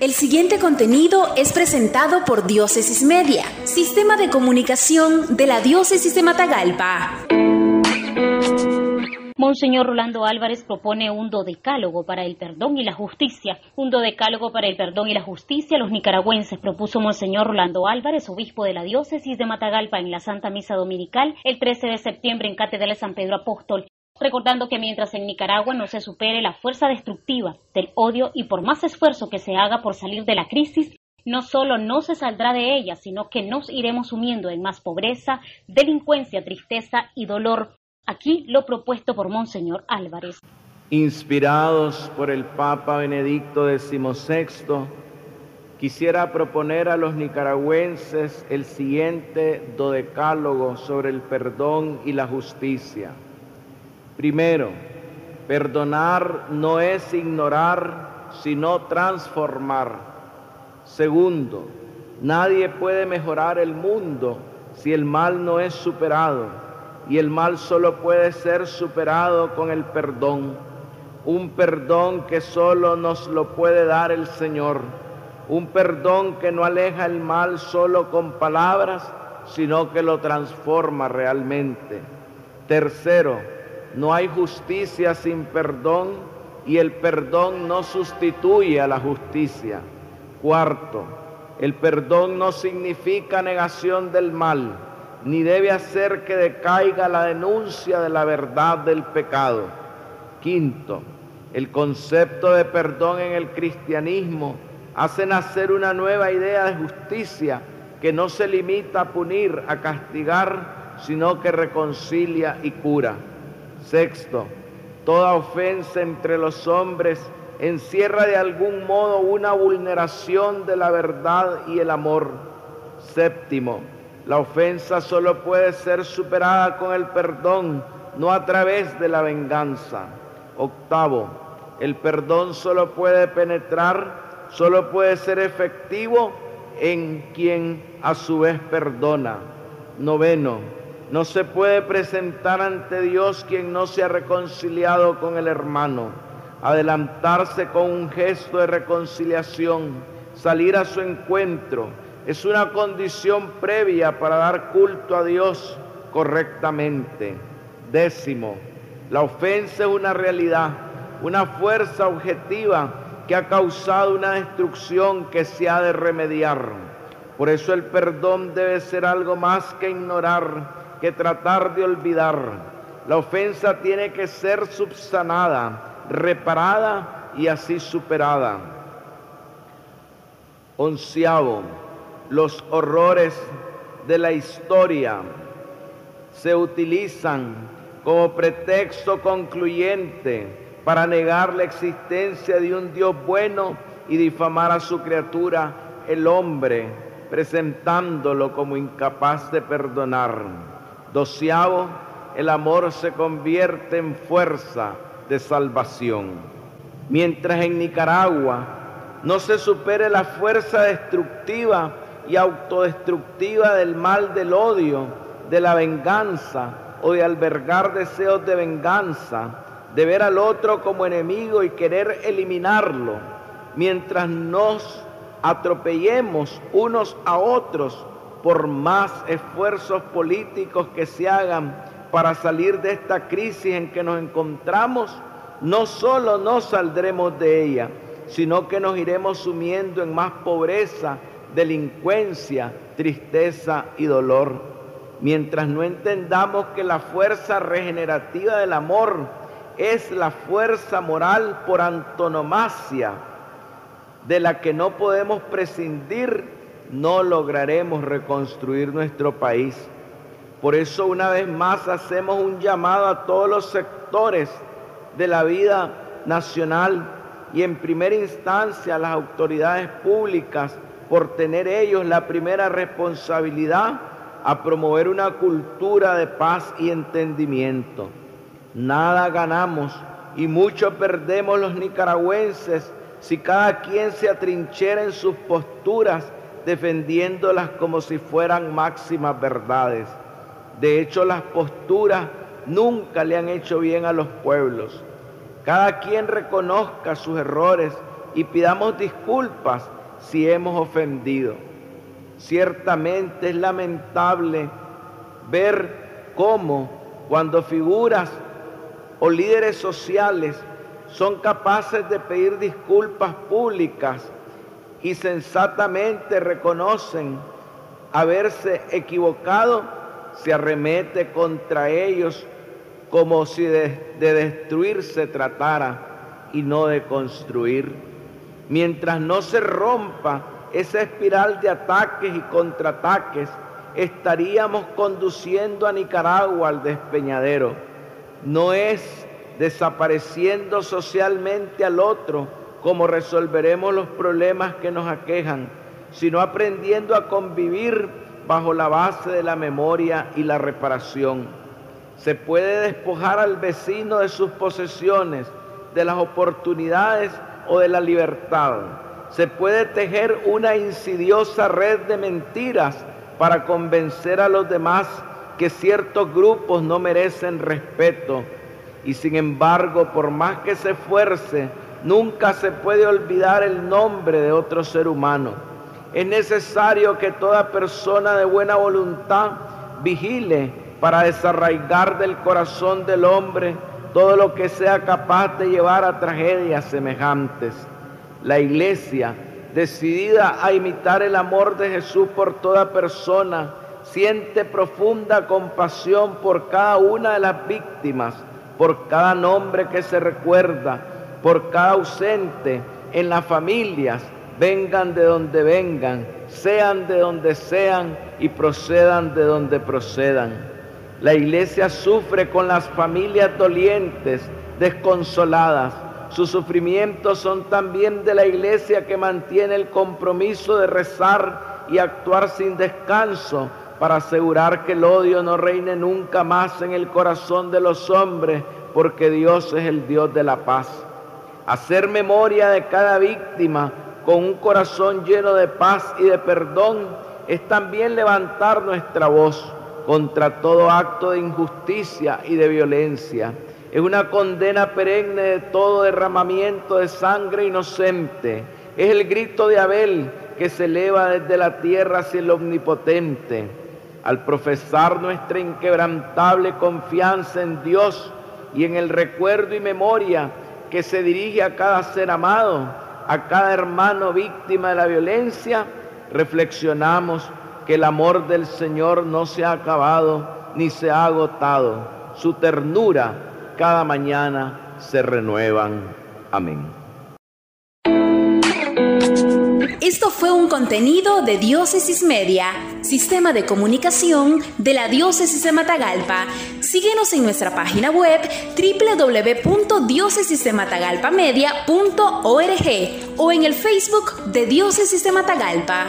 El siguiente contenido es presentado por Diócesis Media, Sistema de Comunicación de la Diócesis de Matagalpa. Monseñor Rolando Álvarez propone un dodecálogo para el perdón y la justicia. Un dodecálogo para el perdón y la justicia los nicaragüenses propuso Monseñor Rolando Álvarez, obispo de la diócesis de Matagalpa en la Santa Misa Dominical el 13 de septiembre en Cátedra de San Pedro Apóstol recordando que mientras en Nicaragua no se supere la fuerza destructiva del odio y por más esfuerzo que se haga por salir de la crisis, no solo no se saldrá de ella, sino que nos iremos sumiendo en más pobreza, delincuencia, tristeza y dolor. Aquí lo propuesto por Monseñor Álvarez. Inspirados por el Papa Benedicto XVI, quisiera proponer a los nicaragüenses el siguiente dodecálogo sobre el perdón y la justicia. Primero, perdonar no es ignorar, sino transformar. Segundo, nadie puede mejorar el mundo si el mal no es superado, y el mal solo puede ser superado con el perdón, un perdón que solo nos lo puede dar el Señor, un perdón que no aleja el mal solo con palabras, sino que lo transforma realmente. Tercero, no hay justicia sin perdón y el perdón no sustituye a la justicia. Cuarto, el perdón no significa negación del mal, ni debe hacer que decaiga la denuncia de la verdad del pecado. Quinto, el concepto de perdón en el cristianismo hace nacer una nueva idea de justicia que no se limita a punir, a castigar, sino que reconcilia y cura. Sexto, toda ofensa entre los hombres encierra de algún modo una vulneración de la verdad y el amor. Séptimo, la ofensa solo puede ser superada con el perdón, no a través de la venganza. Octavo, el perdón solo puede penetrar, solo puede ser efectivo en quien a su vez perdona. Noveno, no se puede presentar ante Dios quien no se ha reconciliado con el hermano. Adelantarse con un gesto de reconciliación, salir a su encuentro, es una condición previa para dar culto a Dios correctamente. Décimo, la ofensa es una realidad, una fuerza objetiva que ha causado una destrucción que se ha de remediar. Por eso el perdón debe ser algo más que ignorar que tratar de olvidar. La ofensa tiene que ser subsanada, reparada y así superada. Onceavo, los horrores de la historia se utilizan como pretexto concluyente para negar la existencia de un Dios bueno y difamar a su criatura, el hombre, presentándolo como incapaz de perdonar. Doceavo, el amor se convierte en fuerza de salvación. Mientras en Nicaragua no se supere la fuerza destructiva y autodestructiva del mal del odio, de la venganza o de albergar deseos de venganza, de ver al otro como enemigo y querer eliminarlo, mientras nos atropellemos unos a otros por más esfuerzos políticos que se hagan para salir de esta crisis en que nos encontramos, no solo no saldremos de ella, sino que nos iremos sumiendo en más pobreza, delincuencia, tristeza y dolor. Mientras no entendamos que la fuerza regenerativa del amor es la fuerza moral por antonomasia, de la que no podemos prescindir no lograremos reconstruir nuestro país. Por eso una vez más hacemos un llamado a todos los sectores de la vida nacional y en primera instancia a las autoridades públicas por tener ellos la primera responsabilidad a promover una cultura de paz y entendimiento. Nada ganamos y mucho perdemos los nicaragüenses si cada quien se atrinchera en sus posturas defendiéndolas como si fueran máximas verdades. De hecho, las posturas nunca le han hecho bien a los pueblos. Cada quien reconozca sus errores y pidamos disculpas si hemos ofendido. Ciertamente es lamentable ver cómo cuando figuras o líderes sociales son capaces de pedir disculpas públicas y sensatamente reconocen haberse equivocado, se arremete contra ellos como si de, destruir se tratara y no de construir. Mientras no se rompa esa espiral de ataques y contraataques, estaríamos conduciendo a Nicaragua al despeñadero. No es desapareciendo socialmente al otro como resolveremos los problemas que nos aquejan, sino aprendiendo a convivir bajo la base de la memoria y la reparación. Se puede despojar al vecino de sus posesiones, de las oportunidades o de la libertad. Se puede tejer una insidiosa red de mentiras para convencer a los demás que ciertos grupos no merecen respeto. Y sin embargo, por más que se esfuerce, nunca se puede olvidar el nombre de otro ser humano. Es necesario que toda persona de buena voluntad vigile para desarraigar del corazón del hombre todo lo que sea capaz de llevar a tragedias semejantes. La iglesia, decidida a imitar el amor de Jesús por toda persona, siente profunda compasión por cada una de las víctimas, por cada nombre que se recuerda, por cada ausente en las familias, vengan de donde vengan, sean de donde sean y procedan de donde procedan. La iglesia sufre con las familias dolientes, desconsoladas. Sus sufrimientos son también de la iglesia que mantiene el compromiso de rezar y actuar sin descanso para asegurar que el odio no reine nunca más en el corazón de los hombres, porque Dios es el Dios de la paz. Hacer memoria de cada víctima con un corazón lleno de paz y de perdón es también levantar nuestra voz contra todo acto de injusticia y de violencia. Es una condena perenne de todo derramamiento de sangre inocente. Es el grito de Abel que se eleva desde la tierra hacia el omnipotente. Al profesar nuestra inquebrantable confianza en Dios y en el recuerdo y memoria que se dirige a cada ser amado, a cada hermano víctima de la violencia, reflexionamos que el amor del Señor no se ha acabado ni se ha agotado. Su ternura cada mañana se renuevan. Amén. Esto fue un contenido de Diócesis Media, sistema de comunicación de la Diócesis de Matagalpa. Síguenos en nuestra página web www.diócesisdematagalpamedia.org o en el Facebook de Diócesis de Matagalpa.